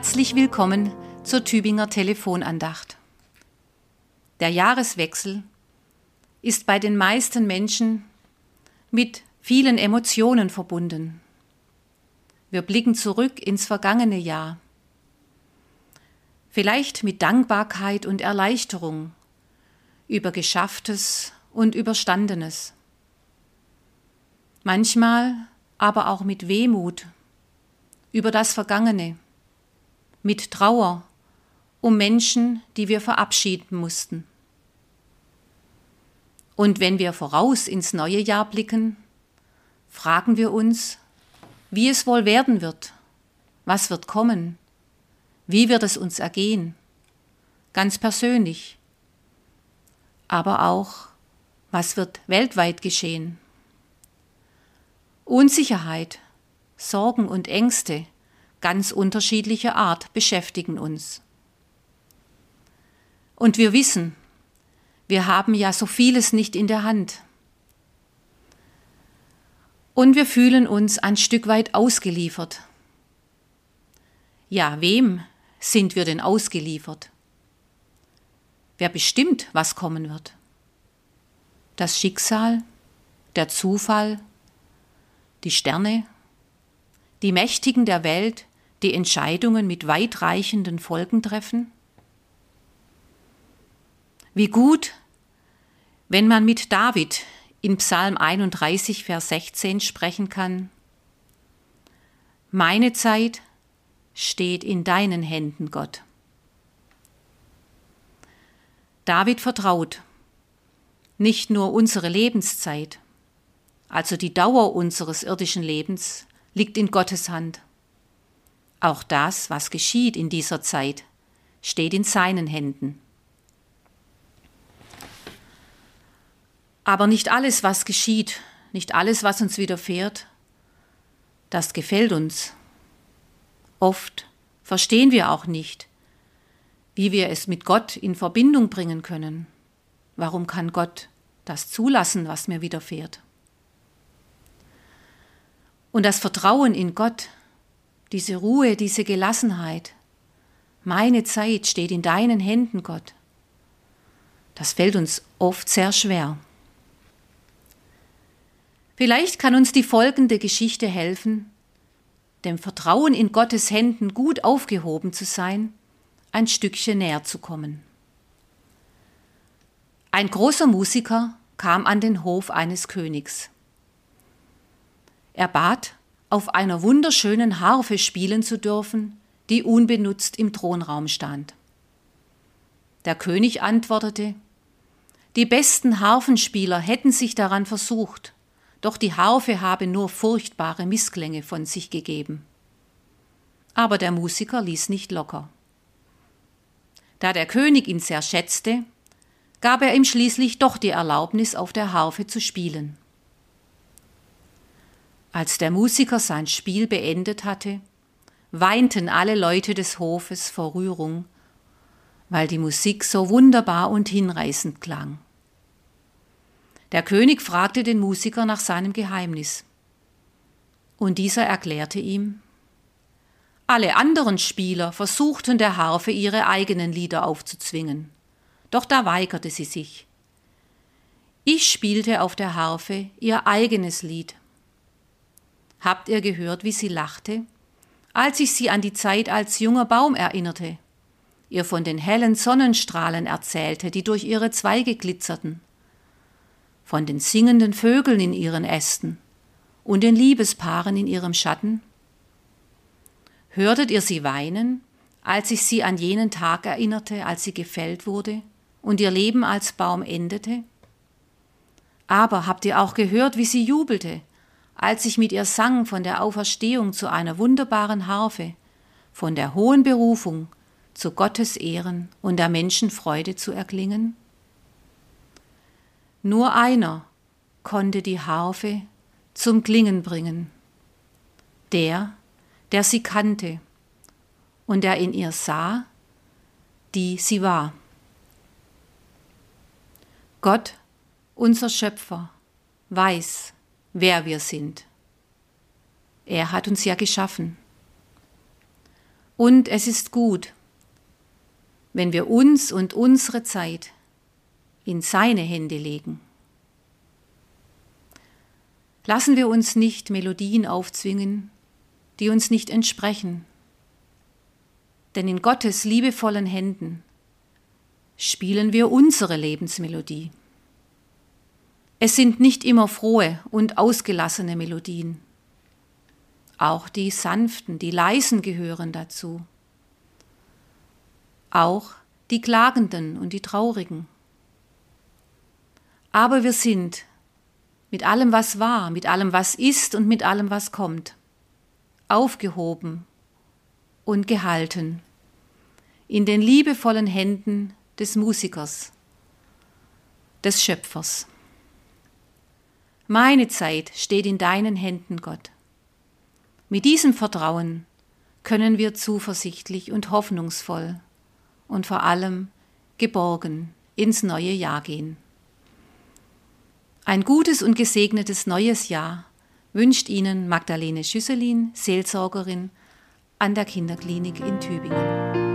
Herzlich willkommen zur Tübinger Telefonandacht. Der Jahreswechsel ist bei den meisten Menschen mit vielen Emotionen verbunden. Wir blicken zurück ins vergangene Jahr. Vielleicht mit Dankbarkeit und Erleichterung über Geschafftes und Überstandenes. Manchmal aber auch mit Wehmut über das Vergangene mit Trauer um Menschen, die wir verabschieden mussten. Und wenn wir voraus ins neue Jahr blicken, fragen wir uns, wie es wohl werden wird, was wird kommen, wie wird es uns ergehen, ganz persönlich, aber auch, was wird weltweit geschehen. Unsicherheit, Sorgen und Ängste ganz unterschiedlicher Art beschäftigen uns. Und wir wissen, wir haben ja so vieles nicht in der Hand. Und wir fühlen uns ein Stück weit ausgeliefert. Ja, wem sind wir denn ausgeliefert? Wer bestimmt, was kommen wird? Das Schicksal, der Zufall, die Sterne, die Mächtigen der Welt, die Entscheidungen mit weitreichenden Folgen treffen? Wie gut, wenn man mit David in Psalm 31, Vers 16 sprechen kann. Meine Zeit steht in deinen Händen, Gott. David vertraut nicht nur unsere Lebenszeit, also die Dauer unseres irdischen Lebens, liegt in Gottes Hand. Auch das, was geschieht in dieser Zeit, steht in seinen Händen. Aber nicht alles, was geschieht, nicht alles, was uns widerfährt, das gefällt uns. Oft verstehen wir auch nicht, wie wir es mit Gott in Verbindung bringen können. Warum kann Gott das zulassen, was mir widerfährt? Und das Vertrauen in Gott diese Ruhe, diese Gelassenheit. Meine Zeit steht in deinen Händen, Gott. Das fällt uns oft sehr schwer. Vielleicht kann uns die folgende Geschichte helfen, dem Vertrauen in Gottes Händen gut aufgehoben zu sein, ein Stückchen näher zu kommen. Ein großer Musiker kam an den Hof eines Königs. Er bat auf einer wunderschönen Harfe spielen zu dürfen, die unbenutzt im Thronraum stand. Der König antwortete, die besten Harfenspieler hätten sich daran versucht, doch die Harfe habe nur furchtbare Missklänge von sich gegeben. Aber der Musiker ließ nicht locker. Da der König ihn sehr schätzte, gab er ihm schließlich doch die Erlaubnis, auf der Harfe zu spielen. Als der Musiker sein Spiel beendet hatte, weinten alle Leute des Hofes vor Rührung, weil die Musik so wunderbar und hinreißend klang. Der König fragte den Musiker nach seinem Geheimnis. Und dieser erklärte ihm, alle anderen Spieler versuchten der Harfe ihre eigenen Lieder aufzuzwingen, doch da weigerte sie sich. Ich spielte auf der Harfe ihr eigenes Lied Habt ihr gehört, wie sie lachte, als ich sie an die Zeit als junger Baum erinnerte, ihr von den hellen Sonnenstrahlen erzählte, die durch ihre Zweige glitzerten, von den singenden Vögeln in ihren Ästen und den Liebespaaren in ihrem Schatten? Hörtet ihr sie weinen, als ich sie an jenen Tag erinnerte, als sie gefällt wurde und ihr Leben als Baum endete? Aber habt ihr auch gehört, wie sie jubelte, als ich mit ihr sang von der Auferstehung zu einer wunderbaren Harfe, von der hohen Berufung zu Gottes Ehren und der Menschen Freude zu erklingen? Nur einer konnte die Harfe zum Klingen bringen, der, der sie kannte und der in ihr sah, die sie war. Gott, unser Schöpfer, weiß, wer wir sind. Er hat uns ja geschaffen. Und es ist gut, wenn wir uns und unsere Zeit in seine Hände legen. Lassen wir uns nicht Melodien aufzwingen, die uns nicht entsprechen, denn in Gottes liebevollen Händen spielen wir unsere Lebensmelodie. Es sind nicht immer frohe und ausgelassene Melodien. Auch die sanften, die leisen gehören dazu. Auch die klagenden und die traurigen. Aber wir sind mit allem, was war, mit allem, was ist und mit allem, was kommt, aufgehoben und gehalten in den liebevollen Händen des Musikers, des Schöpfers. Meine Zeit steht in deinen Händen, Gott. Mit diesem Vertrauen können wir zuversichtlich und hoffnungsvoll und vor allem geborgen ins neue Jahr gehen. Ein gutes und gesegnetes neues Jahr wünscht Ihnen Magdalene Schüsselin, Seelsorgerin an der Kinderklinik in Tübingen.